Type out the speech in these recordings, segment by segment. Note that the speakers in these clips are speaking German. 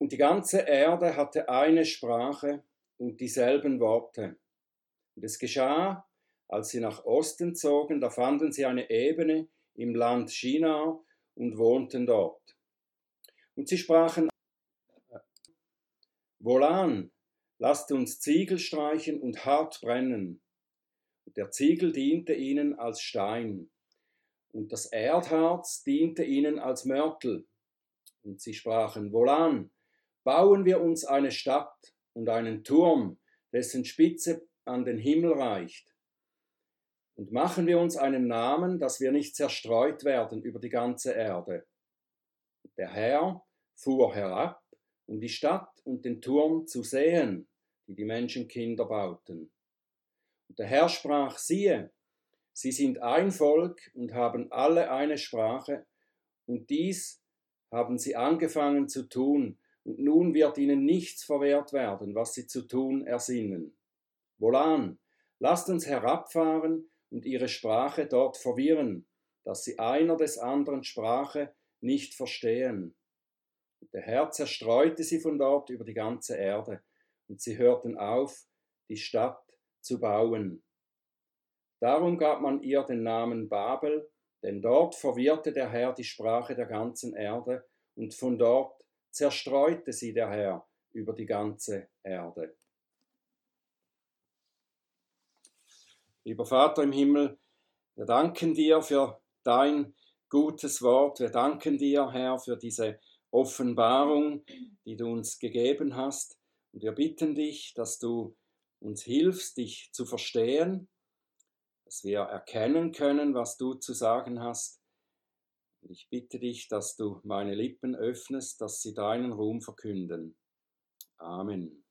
Und die ganze Erde hatte eine Sprache und dieselben Worte. Und es geschah, als sie nach Osten zogen, da fanden sie eine Ebene im Land China und wohnten dort. Und sie sprachen, Wohlan, lasst uns Ziegel streichen und hart brennen. Und der Ziegel diente ihnen als Stein, und das Erdharz diente ihnen als Mörtel. Und sie sprachen, Wohlan, bauen wir uns eine Stadt und einen Turm, dessen Spitze an den Himmel reicht. Und machen wir uns einen Namen, dass wir nicht zerstreut werden über die ganze Erde. Der Herr fuhr herab, um die Stadt und den Turm zu sehen, die die Menschenkinder bauten. Und der Herr sprach, siehe, sie sind ein Volk und haben alle eine Sprache, und dies haben sie angefangen zu tun, und nun wird ihnen nichts verwehrt werden, was sie zu tun ersinnen. Wohlan, lasst uns herabfahren und ihre Sprache dort verwirren, dass sie einer des anderen Sprache nicht verstehen. Und der Herr zerstreute sie von dort über die ganze Erde, und sie hörten auf, die Stadt zu bauen. Darum gab man ihr den Namen Babel, denn dort verwirrte der Herr die Sprache der ganzen Erde, und von dort zerstreute sie der Herr über die ganze Erde. Lieber Vater im Himmel, wir danken dir für dein gutes Wort. Wir danken dir, Herr, für diese Offenbarung, die du uns gegeben hast. Und wir bitten dich, dass du uns hilfst, dich zu verstehen, dass wir erkennen können, was du zu sagen hast ich bitte dich, dass du meine Lippen öffnest, dass sie deinen Ruhm verkünden. Amen.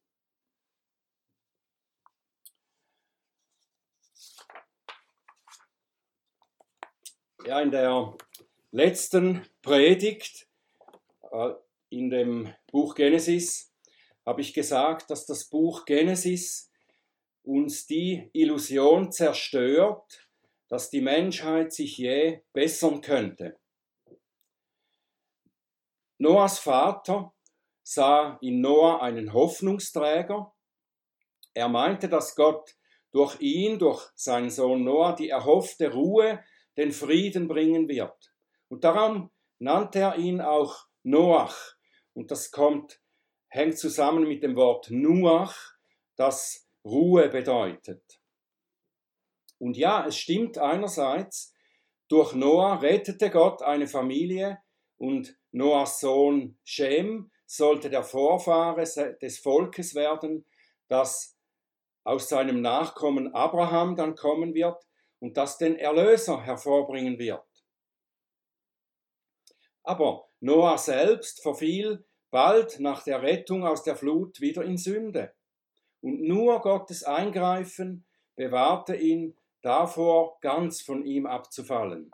Ja, in der letzten Predigt äh, in dem Buch Genesis habe ich gesagt, dass das Buch Genesis uns die Illusion zerstört, dass die Menschheit sich je bessern könnte. Noahs Vater sah in Noah einen Hoffnungsträger. Er meinte, dass Gott durch ihn, durch seinen Sohn Noah, die erhoffte Ruhe, den Frieden bringen wird. Und darum nannte er ihn auch Noach. Und das kommt, hängt zusammen mit dem Wort Nuach, das Ruhe bedeutet. Und ja, es stimmt einerseits, durch Noah rettete Gott eine Familie und Noahs Sohn Shem sollte der Vorfahre des Volkes werden, das aus seinem Nachkommen Abraham dann kommen wird und das den Erlöser hervorbringen wird. Aber Noah selbst verfiel bald nach der Rettung aus der Flut wieder in Sünde. Und nur Gottes Eingreifen bewahrte ihn davor, ganz von ihm abzufallen.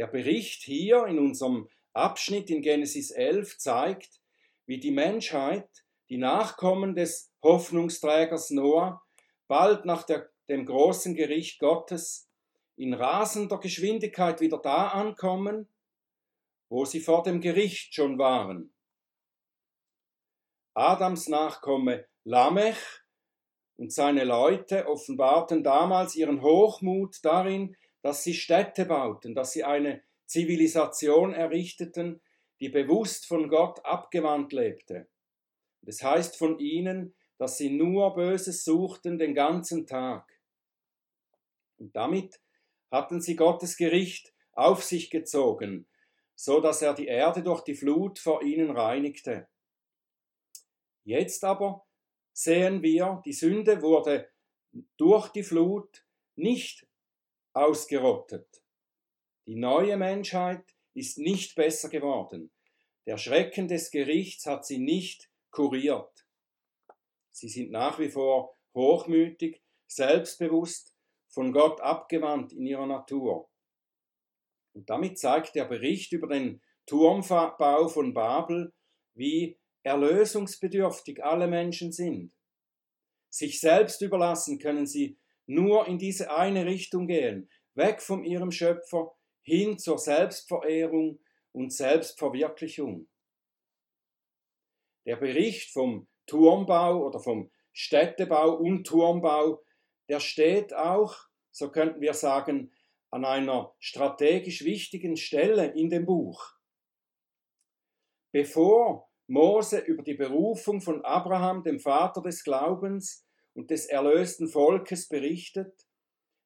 Der Bericht hier in unserem Abschnitt in Genesis 11 zeigt, wie die Menschheit, die Nachkommen des Hoffnungsträgers Noah, bald nach der, dem großen Gericht Gottes in rasender Geschwindigkeit wieder da ankommen, wo sie vor dem Gericht schon waren. Adams Nachkomme Lamech und seine Leute offenbarten damals ihren Hochmut darin, dass sie Städte bauten, dass sie eine Zivilisation errichteten, die bewusst von Gott abgewandt lebte. Das heißt von ihnen, dass sie nur Böses suchten den ganzen Tag. Und damit hatten sie Gottes Gericht auf sich gezogen, so dass er die Erde durch die Flut vor ihnen reinigte. Jetzt aber sehen wir, die Sünde wurde durch die Flut nicht ausgerottet. Die neue Menschheit ist nicht besser geworden. Der Schrecken des Gerichts hat sie nicht kuriert. Sie sind nach wie vor hochmütig, selbstbewusst, von Gott abgewandt in ihrer Natur. Und damit zeigt der Bericht über den Turmbau von Babel, wie erlösungsbedürftig alle Menschen sind. Sich selbst überlassen können sie nur in diese eine Richtung gehen, weg von ihrem Schöpfer hin zur Selbstverehrung und Selbstverwirklichung. Der Bericht vom Turmbau oder vom Städtebau und Turmbau, der steht auch, so könnten wir sagen, an einer strategisch wichtigen Stelle in dem Buch. Bevor Mose über die Berufung von Abraham, dem Vater des Glaubens und des erlösten Volkes, berichtet,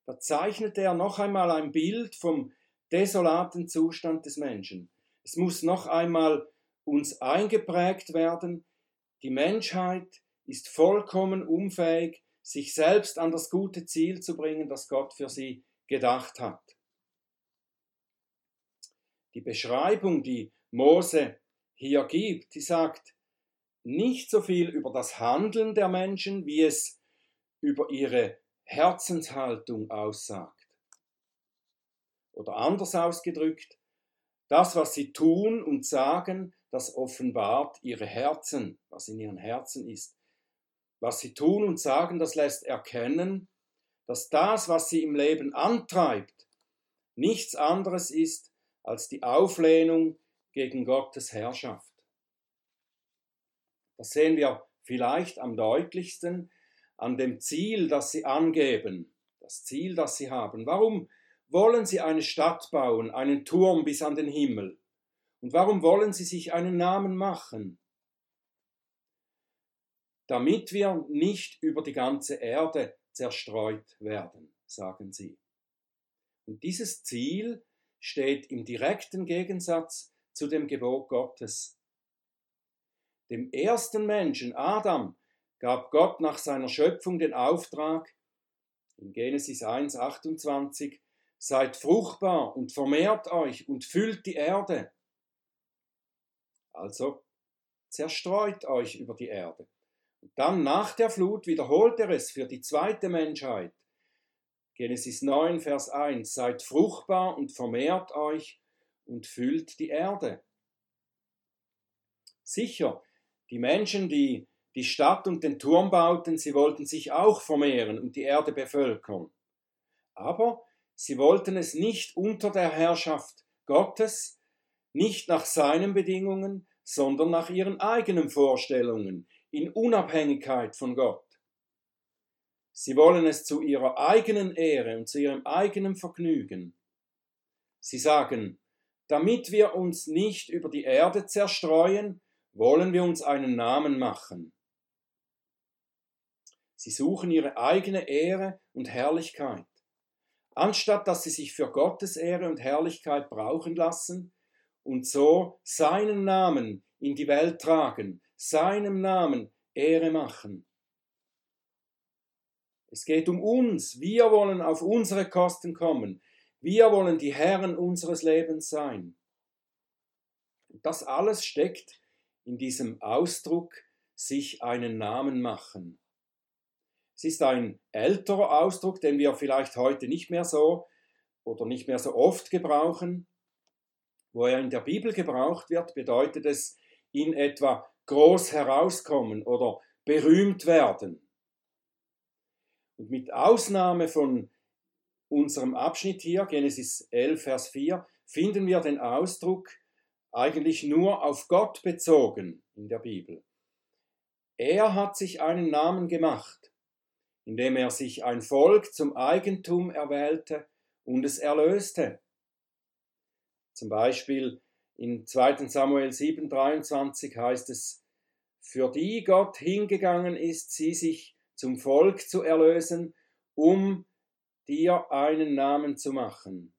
da zeichnet er noch einmal ein Bild vom desolaten Zustand des Menschen. Es muss noch einmal uns eingeprägt werden, die Menschheit ist vollkommen unfähig, sich selbst an das gute Ziel zu bringen, das Gott für sie gedacht hat. Die Beschreibung, die Mose hier gibt, die sagt nicht so viel über das Handeln der Menschen, wie es über ihre Herzenshaltung aussagt. Oder anders ausgedrückt, das, was sie tun und sagen, das offenbart ihre Herzen, was in ihren Herzen ist. Was sie tun und sagen, das lässt erkennen, dass das, was sie im Leben antreibt, nichts anderes ist als die Auflehnung gegen Gottes Herrschaft. Das sehen wir vielleicht am deutlichsten an dem Ziel, das sie angeben, das Ziel, das sie haben. Warum wollen sie eine Stadt bauen, einen Turm bis an den Himmel? Und warum wollen sie sich einen Namen machen? Damit wir nicht über die ganze Erde zerstreut werden, sagen sie. Und dieses Ziel steht im direkten Gegensatz zu dem Gebot Gottes. Dem ersten Menschen, Adam, gab Gott nach seiner Schöpfung den Auftrag, in Genesis 1, 28, seid fruchtbar und vermehrt euch und füllt die Erde. Also zerstreut euch über die Erde. Und dann nach der Flut wiederholt er es für die zweite Menschheit. Genesis 9, Vers 1, seid fruchtbar und vermehrt euch und füllt die Erde. Sicher, die Menschen, die die Stadt und den Turm bauten, sie wollten sich auch vermehren und die Erde bevölkern. Aber sie wollten es nicht unter der Herrschaft Gottes, nicht nach seinen Bedingungen, sondern nach ihren eigenen Vorstellungen, in Unabhängigkeit von Gott. Sie wollen es zu ihrer eigenen Ehre und zu ihrem eigenen Vergnügen. Sie sagen, damit wir uns nicht über die Erde zerstreuen, wollen wir uns einen Namen machen. Sie suchen ihre eigene Ehre und Herrlichkeit. Anstatt dass sie sich für Gottes Ehre und Herrlichkeit brauchen lassen und so seinen Namen in die Welt tragen, seinem Namen Ehre machen. Es geht um uns. Wir wollen auf unsere Kosten kommen. Wir wollen die Herren unseres Lebens sein. Das alles steckt in diesem Ausdruck sich einen Namen machen. Es ist ein älterer Ausdruck, den wir vielleicht heute nicht mehr so oder nicht mehr so oft gebrauchen. Wo er in der Bibel gebraucht wird, bedeutet es in etwa groß herauskommen oder berühmt werden. Und mit Ausnahme von unserem Abschnitt hier, Genesis 11, Vers 4, finden wir den Ausdruck eigentlich nur auf Gott bezogen in der Bibel. Er hat sich einen Namen gemacht, indem er sich ein Volk zum Eigentum erwählte und es erlöste. Zum Beispiel in 2 Samuel 7, 23 heißt es, für die Gott hingegangen ist, sie sich zum Volk zu erlösen, um dir einen Namen zu machen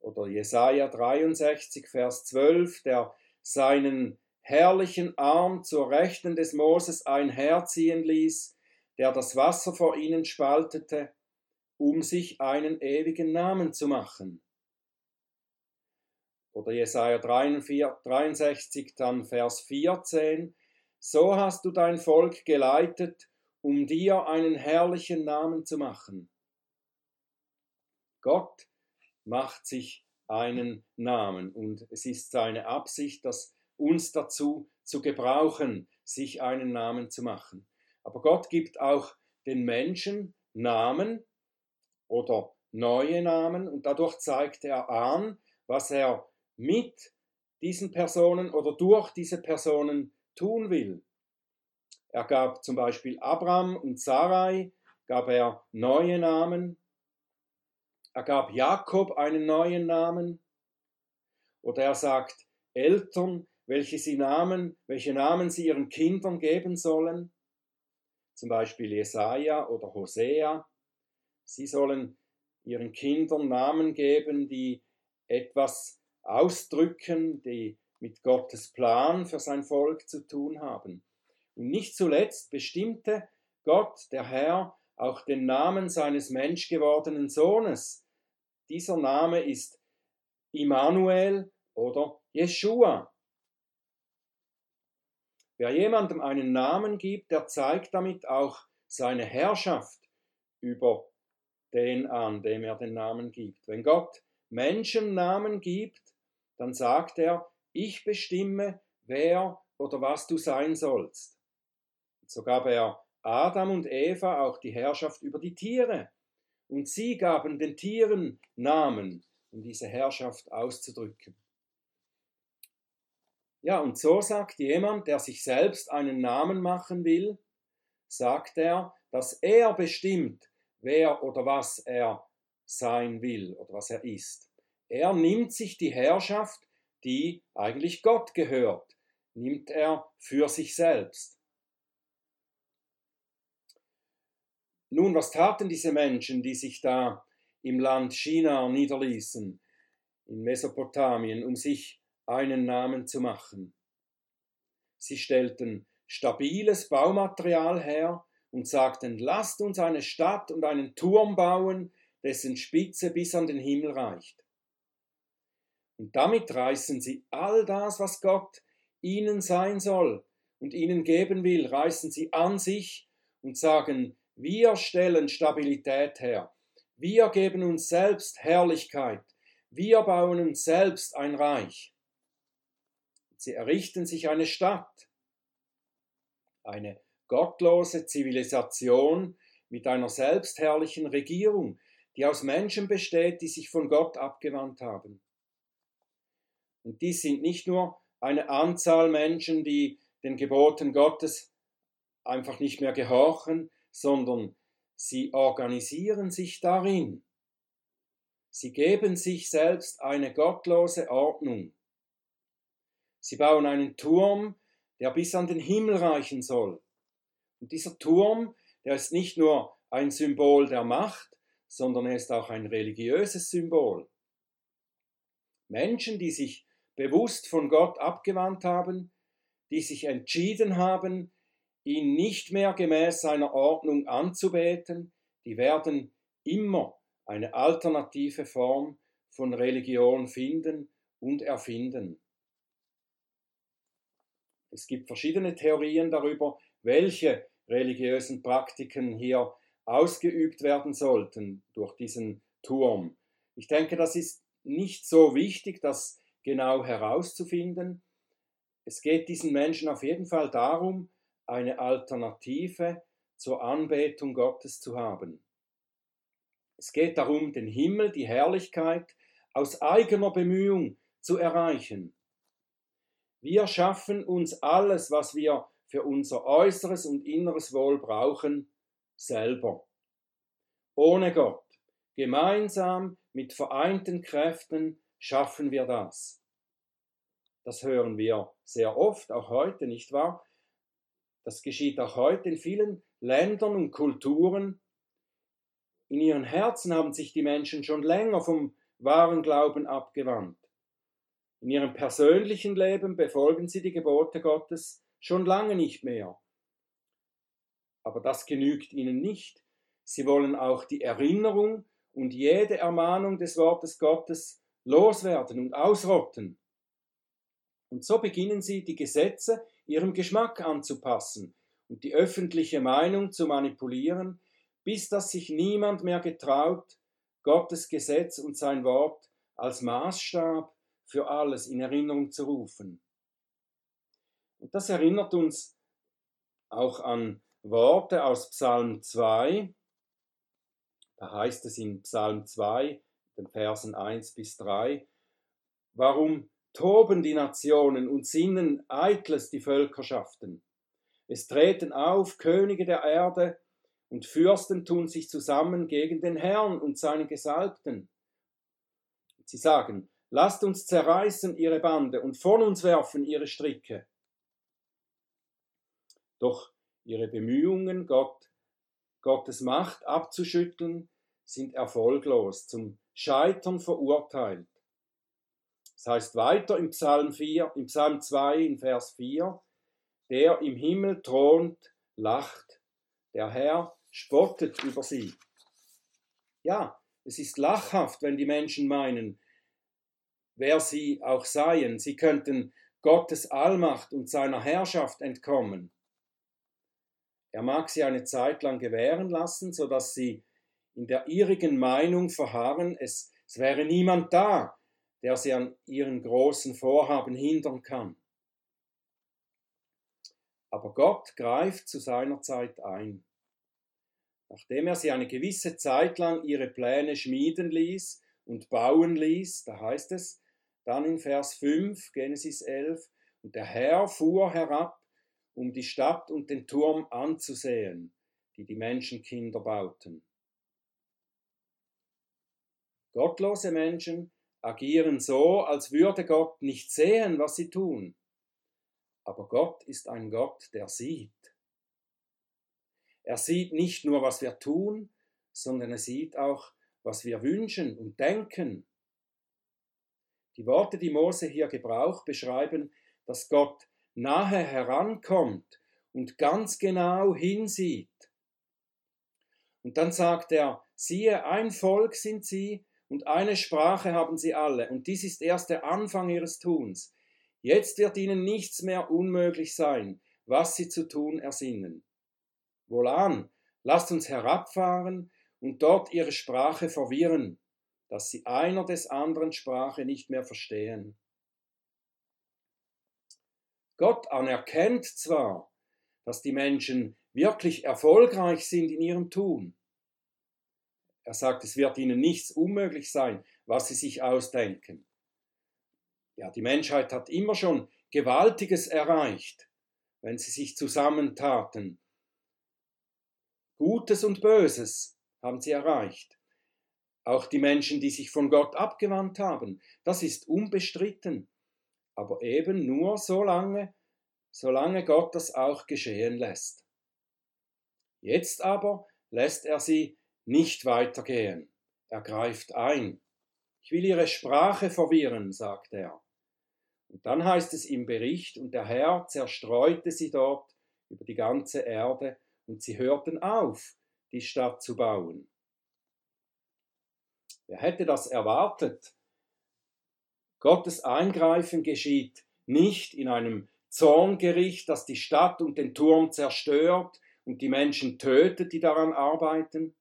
oder Jesaja 63, Vers 12, der seinen herrlichen Arm zur Rechten des Moses einherziehen ließ, der das Wasser vor ihnen spaltete, um sich einen ewigen Namen zu machen. Oder Jesaja 63, dann Vers 14, so hast du dein Volk geleitet, um dir einen herrlichen Namen zu machen. Gott macht sich einen Namen und es ist seine Absicht, dass uns dazu zu gebrauchen, sich einen Namen zu machen. Aber Gott gibt auch den Menschen Namen oder neue Namen und dadurch zeigt er an, was er mit diesen Personen oder durch diese Personen tun will. Er gab zum Beispiel Abraham und Sarai, gab er neue Namen. Er gab Jakob einen neuen Namen. Oder er sagt Eltern, welche sie Namen, welche Namen sie ihren Kindern geben sollen. Zum Beispiel Jesaja oder Hosea. Sie sollen ihren Kindern Namen geben, die etwas ausdrücken, die mit Gottes Plan für sein Volk zu tun haben. Und nicht zuletzt bestimmte Gott, der Herr, auch den Namen seines menschgewordenen Sohnes. Dieser Name ist Immanuel oder Jeshua. Wer jemandem einen Namen gibt, der zeigt damit auch seine Herrschaft über den an, dem er den Namen gibt. Wenn Gott Menschen Namen gibt, dann sagt er, ich bestimme, wer oder was du sein sollst. So gab er Adam und Eva auch die Herrschaft über die Tiere. Und sie gaben den Tieren Namen, um diese Herrschaft auszudrücken. Ja, und so sagt jemand, der sich selbst einen Namen machen will, sagt er, dass er bestimmt, wer oder was er sein will oder was er ist. Er nimmt sich die Herrschaft, die eigentlich Gott gehört, nimmt er für sich selbst. Nun, was taten diese Menschen, die sich da im Land China niederließen, in Mesopotamien, um sich einen Namen zu machen? Sie stellten stabiles Baumaterial her und sagten, lasst uns eine Stadt und einen Turm bauen, dessen Spitze bis an den Himmel reicht. Und damit reißen sie all das, was Gott ihnen sein soll und ihnen geben will, reißen sie an sich und sagen, wir stellen Stabilität her, wir geben uns selbst Herrlichkeit, wir bauen uns selbst ein Reich. Sie errichten sich eine Stadt, eine gottlose Zivilisation mit einer selbstherrlichen Regierung, die aus Menschen besteht, die sich von Gott abgewandt haben. Und dies sind nicht nur eine Anzahl Menschen, die den Geboten Gottes einfach nicht mehr gehorchen, sondern sie organisieren sich darin. Sie geben sich selbst eine gottlose Ordnung. Sie bauen einen Turm, der bis an den Himmel reichen soll. Und dieser Turm, der ist nicht nur ein Symbol der Macht, sondern er ist auch ein religiöses Symbol. Menschen, die sich bewusst von Gott abgewandt haben, die sich entschieden haben, ihn nicht mehr gemäß seiner Ordnung anzubeten, die werden immer eine alternative Form von Religion finden und erfinden. Es gibt verschiedene Theorien darüber, welche religiösen Praktiken hier ausgeübt werden sollten durch diesen Turm. Ich denke, das ist nicht so wichtig, das genau herauszufinden. Es geht diesen Menschen auf jeden Fall darum, eine Alternative zur Anbetung Gottes zu haben. Es geht darum, den Himmel, die Herrlichkeit aus eigener Bemühung zu erreichen. Wir schaffen uns alles, was wir für unser äußeres und inneres Wohl brauchen, selber. Ohne Gott, gemeinsam mit vereinten Kräften schaffen wir das. Das hören wir sehr oft, auch heute, nicht wahr? Das geschieht auch heute in vielen Ländern und Kulturen. In ihren Herzen haben sich die Menschen schon länger vom wahren Glauben abgewandt. In ihrem persönlichen Leben befolgen sie die Gebote Gottes schon lange nicht mehr. Aber das genügt ihnen nicht. Sie wollen auch die Erinnerung und jede Ermahnung des Wortes Gottes loswerden und ausrotten. Und so beginnen sie, die Gesetze ihrem Geschmack anzupassen und die öffentliche Meinung zu manipulieren, bis dass sich niemand mehr getraut, Gottes Gesetz und sein Wort als Maßstab für alles in Erinnerung zu rufen. Und das erinnert uns auch an Worte aus Psalm 2. Da heißt es in Psalm 2, den Versen 1 bis 3, Warum toben die Nationen und sinnen eitles die Völkerschaften. Es treten auf Könige der Erde und Fürsten tun sich zusammen gegen den Herrn und seinen Gesalbten. Sie sagen, lasst uns zerreißen ihre Bande und von uns werfen ihre Stricke. Doch ihre Bemühungen, Gott, Gottes Macht abzuschütteln, sind erfolglos, zum Scheitern verurteilt. Das heißt weiter im Psalm 4, im Psalm 2 in Vers 4, der im Himmel thront, lacht. Der Herr spottet über sie. Ja, es ist lachhaft, wenn die Menschen meinen, wer sie auch seien, sie könnten Gottes Allmacht und seiner Herrschaft entkommen. Er mag sie eine Zeit lang gewähren lassen, so dass sie in der ihrigen Meinung verharren, es, es wäre niemand da, der sie an ihren großen Vorhaben hindern kann. Aber Gott greift zu seiner Zeit ein. Nachdem er sie eine gewisse Zeit lang ihre Pläne schmieden ließ und bauen ließ, da heißt es dann in Vers 5, Genesis 11, und der Herr fuhr herab, um die Stadt und den Turm anzusehen, die die Menschenkinder bauten. Gottlose Menschen agieren so, als würde Gott nicht sehen, was sie tun. Aber Gott ist ein Gott, der sieht. Er sieht nicht nur, was wir tun, sondern er sieht auch, was wir wünschen und denken. Die Worte, die Mose hier gebraucht, beschreiben, dass Gott nahe herankommt und ganz genau hinsieht. Und dann sagt er, siehe, ein Volk sind sie und eine Sprache haben sie alle, und dies ist erst der Anfang ihres Tuns. Jetzt wird ihnen nichts mehr unmöglich sein, was sie zu tun ersinnen. Wohlan, lasst uns herabfahren und dort ihre Sprache verwirren, dass sie einer des anderen Sprache nicht mehr verstehen. Gott anerkennt zwar, dass die Menschen wirklich erfolgreich sind in ihrem Tun. Er sagt, es wird ihnen nichts unmöglich sein, was sie sich ausdenken. Ja, die Menschheit hat immer schon Gewaltiges erreicht, wenn sie sich zusammentaten. Gutes und Böses haben sie erreicht. Auch die Menschen, die sich von Gott abgewandt haben, das ist unbestritten. Aber eben nur so lange, solange Gott das auch geschehen lässt. Jetzt aber lässt er sie nicht weitergehen. Er greift ein. Ich will ihre Sprache verwirren, sagt er. Und dann heißt es im Bericht, und der Herr zerstreute sie dort über die ganze Erde, und sie hörten auf, die Stadt zu bauen. Wer hätte das erwartet? Gottes Eingreifen geschieht nicht in einem Zorngericht, das die Stadt und den Turm zerstört und die Menschen tötet, die daran arbeiten.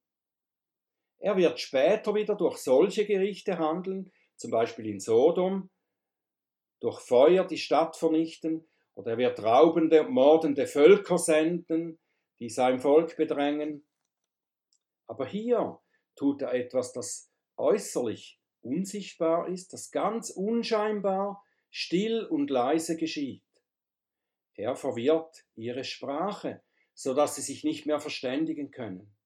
Er wird später wieder durch solche Gerichte handeln, zum Beispiel in Sodom, durch Feuer die Stadt vernichten, oder er wird raubende, mordende Völker senden, die sein Volk bedrängen. Aber hier tut er etwas, das äußerlich unsichtbar ist, das ganz unscheinbar, still und leise geschieht. Er verwirrt ihre Sprache, so dass sie sich nicht mehr verständigen können.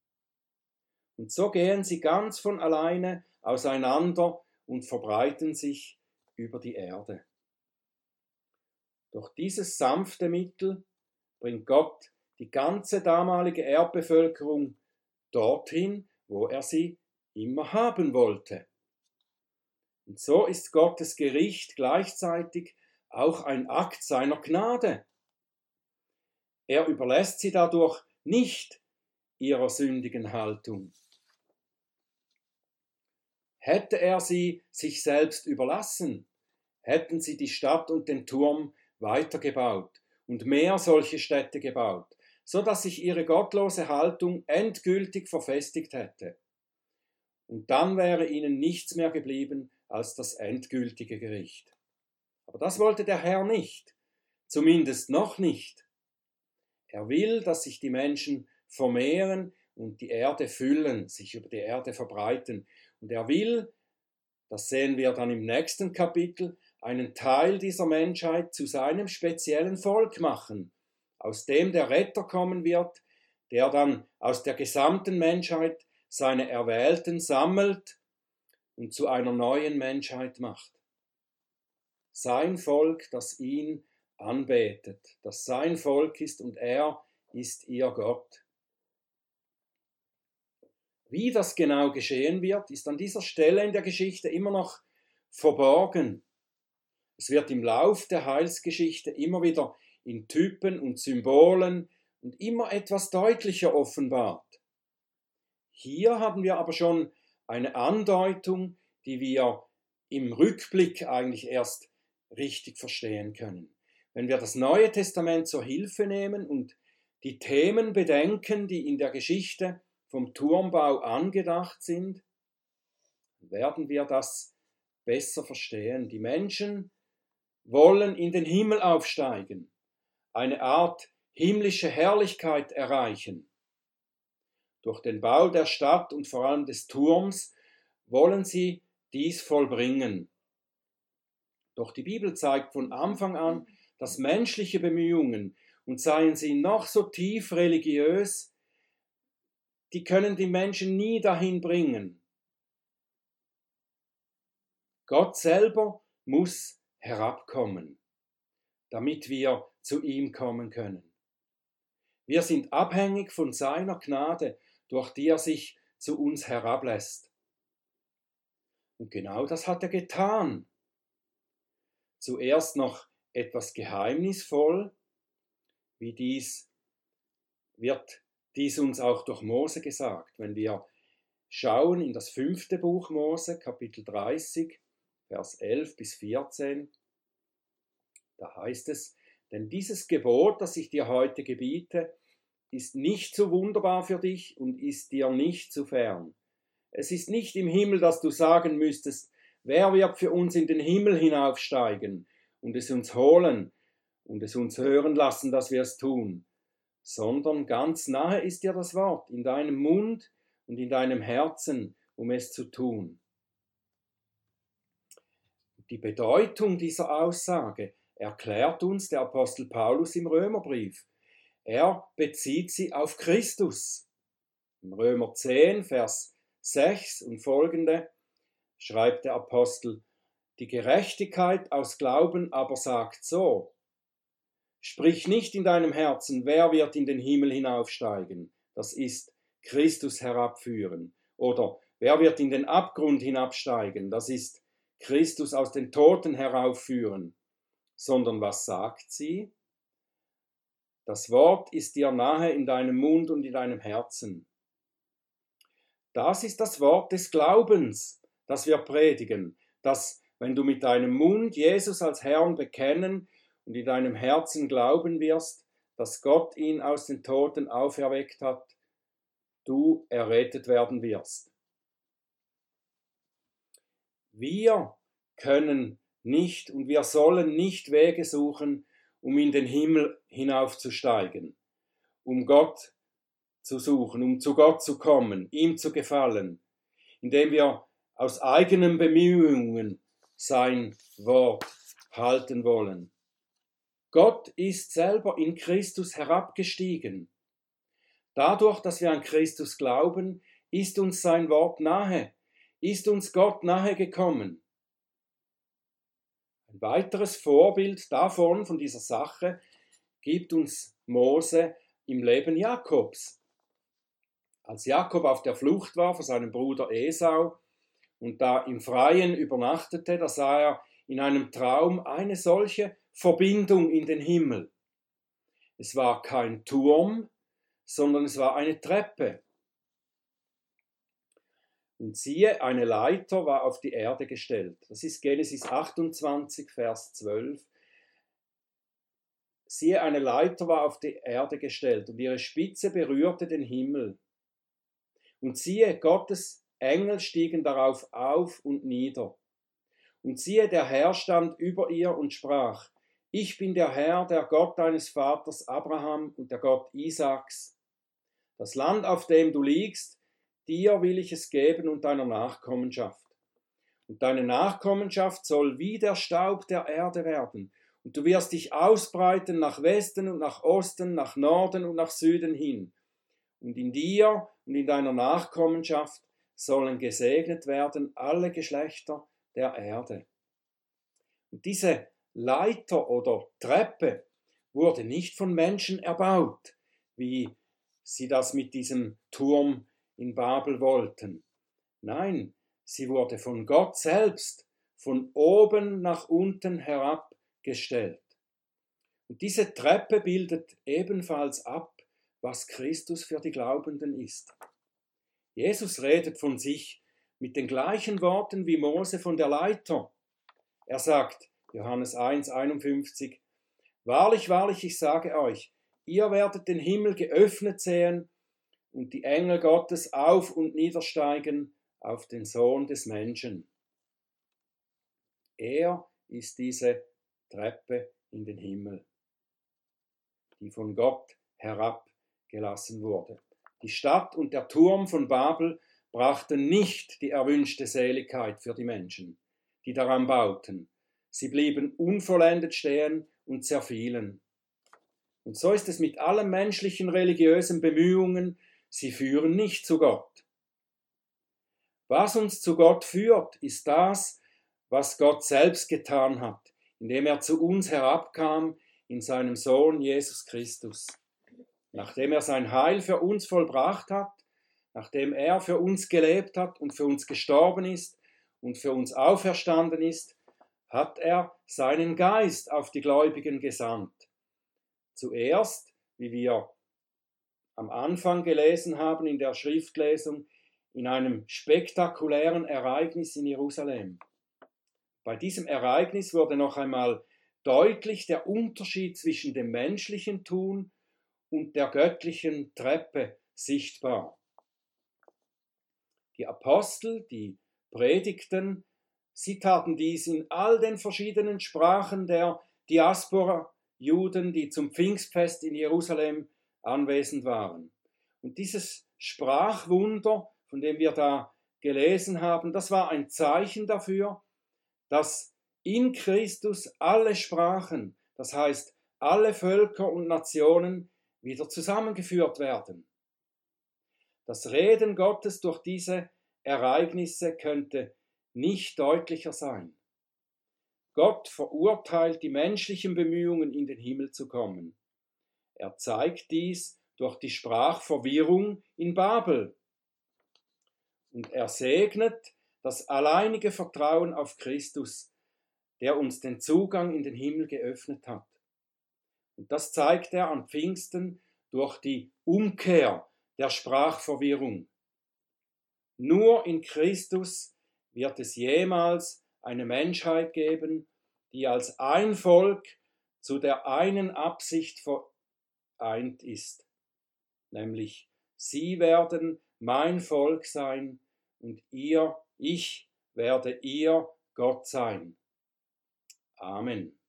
Und so gehen sie ganz von alleine auseinander und verbreiten sich über die Erde. Durch dieses sanfte Mittel bringt Gott die ganze damalige Erdbevölkerung dorthin, wo er sie immer haben wollte. Und so ist Gottes Gericht gleichzeitig auch ein Akt seiner Gnade. Er überlässt sie dadurch nicht ihrer sündigen Haltung. Hätte er sie sich selbst überlassen, hätten sie die Stadt und den Turm weitergebaut und mehr solche Städte gebaut, so dass sich ihre gottlose Haltung endgültig verfestigt hätte. Und dann wäre ihnen nichts mehr geblieben als das endgültige Gericht. Aber das wollte der Herr nicht, zumindest noch nicht. Er will, dass sich die Menschen vermehren und die Erde füllen, sich über die Erde verbreiten. Und er will, das sehen wir dann im nächsten Kapitel, einen Teil dieser Menschheit zu seinem speziellen Volk machen, aus dem der Retter kommen wird, der dann aus der gesamten Menschheit seine Erwählten sammelt und zu einer neuen Menschheit macht. Sein Volk, das ihn anbetet, das sein Volk ist und er ist ihr Gott. Wie das genau geschehen wird, ist an dieser Stelle in der Geschichte immer noch verborgen. Es wird im Lauf der Heilsgeschichte immer wieder in Typen und Symbolen und immer etwas deutlicher offenbart. Hier haben wir aber schon eine Andeutung, die wir im Rückblick eigentlich erst richtig verstehen können. Wenn wir das Neue Testament zur Hilfe nehmen und die Themen bedenken, die in der Geschichte vom Turmbau angedacht sind, werden wir das besser verstehen. Die Menschen wollen in den Himmel aufsteigen, eine Art himmlische Herrlichkeit erreichen. Durch den Bau der Stadt und vor allem des Turms wollen sie dies vollbringen. Doch die Bibel zeigt von Anfang an, dass menschliche Bemühungen, und seien sie noch so tief religiös, die können die Menschen nie dahin bringen. Gott selber muss herabkommen, damit wir zu ihm kommen können. Wir sind abhängig von seiner Gnade, durch die er sich zu uns herablässt. Und genau das hat er getan. Zuerst noch etwas geheimnisvoll, wie dies wird dies uns auch durch Mose gesagt. Wenn wir schauen in das fünfte Buch Mose, Kapitel 30, Vers 11 bis 14, da heißt es, denn dieses Gebot, das ich dir heute gebiete, ist nicht zu wunderbar für dich und ist dir nicht zu fern. Es ist nicht im Himmel, dass du sagen müsstest, wer wird für uns in den Himmel hinaufsteigen und es uns holen und es uns hören lassen, dass wir es tun, sondern ganz nahe ist dir das Wort in deinem Mund und in deinem Herzen, um es zu tun. Die Bedeutung dieser Aussage erklärt uns der Apostel Paulus im Römerbrief. Er bezieht sie auf Christus. Im Römer 10, Vers 6 und folgende schreibt der Apostel, die Gerechtigkeit aus Glauben aber sagt so, Sprich nicht in deinem Herzen, wer wird in den Himmel hinaufsteigen, das ist Christus herabführen, oder wer wird in den Abgrund hinabsteigen, das ist Christus aus den Toten heraufführen, sondern was sagt sie? Das Wort ist dir nahe in deinem Mund und in deinem Herzen. Das ist das Wort des Glaubens, das wir predigen, dass wenn du mit deinem Mund Jesus als Herrn bekennen und in deinem Herzen glauben wirst, dass Gott ihn aus den Toten auferweckt hat, du errettet werden wirst. Wir können nicht und wir sollen nicht Wege suchen, um in den Himmel hinaufzusteigen, um Gott zu suchen, um zu Gott zu kommen, ihm zu gefallen, indem wir aus eigenen Bemühungen sein Wort halten wollen. Gott ist selber in Christus herabgestiegen. Dadurch, dass wir an Christus glauben, ist uns sein Wort nahe, ist uns Gott nahe gekommen. Ein weiteres Vorbild davon, von dieser Sache, gibt uns Mose im Leben Jakobs. Als Jakob auf der Flucht war vor seinem Bruder Esau und da im Freien übernachtete, da sah er in einem Traum eine solche Verbindung in den Himmel. Es war kein Turm, sondern es war eine Treppe. Und siehe, eine Leiter war auf die Erde gestellt. Das ist Genesis 28, Vers 12. Siehe, eine Leiter war auf die Erde gestellt und ihre Spitze berührte den Himmel. Und siehe, Gottes Engel stiegen darauf auf und nieder. Und siehe, der Herr stand über ihr und sprach, ich bin der Herr, der Gott deines Vaters Abraham und der Gott Isaaks. Das Land, auf dem du liegst, dir will ich es geben und deiner Nachkommenschaft. Und deine Nachkommenschaft soll wie der Staub der Erde werden. Und du wirst dich ausbreiten nach Westen und nach Osten, nach Norden und nach Süden hin. Und in dir und in deiner Nachkommenschaft sollen gesegnet werden alle Geschlechter der Erde. Und diese Leiter oder Treppe wurde nicht von Menschen erbaut, wie sie das mit diesem Turm in Babel wollten. Nein, sie wurde von Gott selbst von oben nach unten herabgestellt. Und diese Treppe bildet ebenfalls ab, was Christus für die Glaubenden ist. Jesus redet von sich mit den gleichen Worten wie Mose von der Leiter. Er sagt, Johannes 1, 51, Wahrlich, wahrlich, ich sage euch, ihr werdet den Himmel geöffnet sehen und die Engel Gottes auf und niedersteigen auf den Sohn des Menschen. Er ist diese Treppe in den Himmel, die von Gott herabgelassen wurde. Die Stadt und der Turm von Babel brachten nicht die erwünschte Seligkeit für die Menschen, die daran bauten. Sie blieben unvollendet stehen und zerfielen. Und so ist es mit allen menschlichen religiösen Bemühungen, sie führen nicht zu Gott. Was uns zu Gott führt, ist das, was Gott selbst getan hat, indem er zu uns herabkam in seinem Sohn Jesus Christus. Nachdem er sein Heil für uns vollbracht hat, nachdem er für uns gelebt hat und für uns gestorben ist und für uns auferstanden ist, hat er seinen Geist auf die Gläubigen gesandt. Zuerst, wie wir am Anfang gelesen haben in der Schriftlesung, in einem spektakulären Ereignis in Jerusalem. Bei diesem Ereignis wurde noch einmal deutlich der Unterschied zwischen dem menschlichen Tun und der göttlichen Treppe sichtbar. Die Apostel, die predigten, sie taten dies in all den verschiedenen Sprachen der Diaspora-Juden, die zum Pfingstfest in Jerusalem anwesend waren. Und dieses Sprachwunder, von dem wir da gelesen haben, das war ein Zeichen dafür, dass in Christus alle Sprachen, das heißt alle Völker und Nationen, wieder zusammengeführt werden. Das Reden Gottes durch diese Ereignisse könnte nicht deutlicher sein. Gott verurteilt die menschlichen Bemühungen, in den Himmel zu kommen. Er zeigt dies durch die Sprachverwirrung in Babel. Und er segnet das alleinige Vertrauen auf Christus, der uns den Zugang in den Himmel geöffnet hat. Und das zeigt er an Pfingsten durch die Umkehr der Sprachverwirrung. Nur in Christus wird es jemals eine Menschheit geben, die als ein Volk zu der einen Absicht vereint ist, nämlich sie werden mein Volk sein und ihr, ich werde ihr Gott sein. Amen.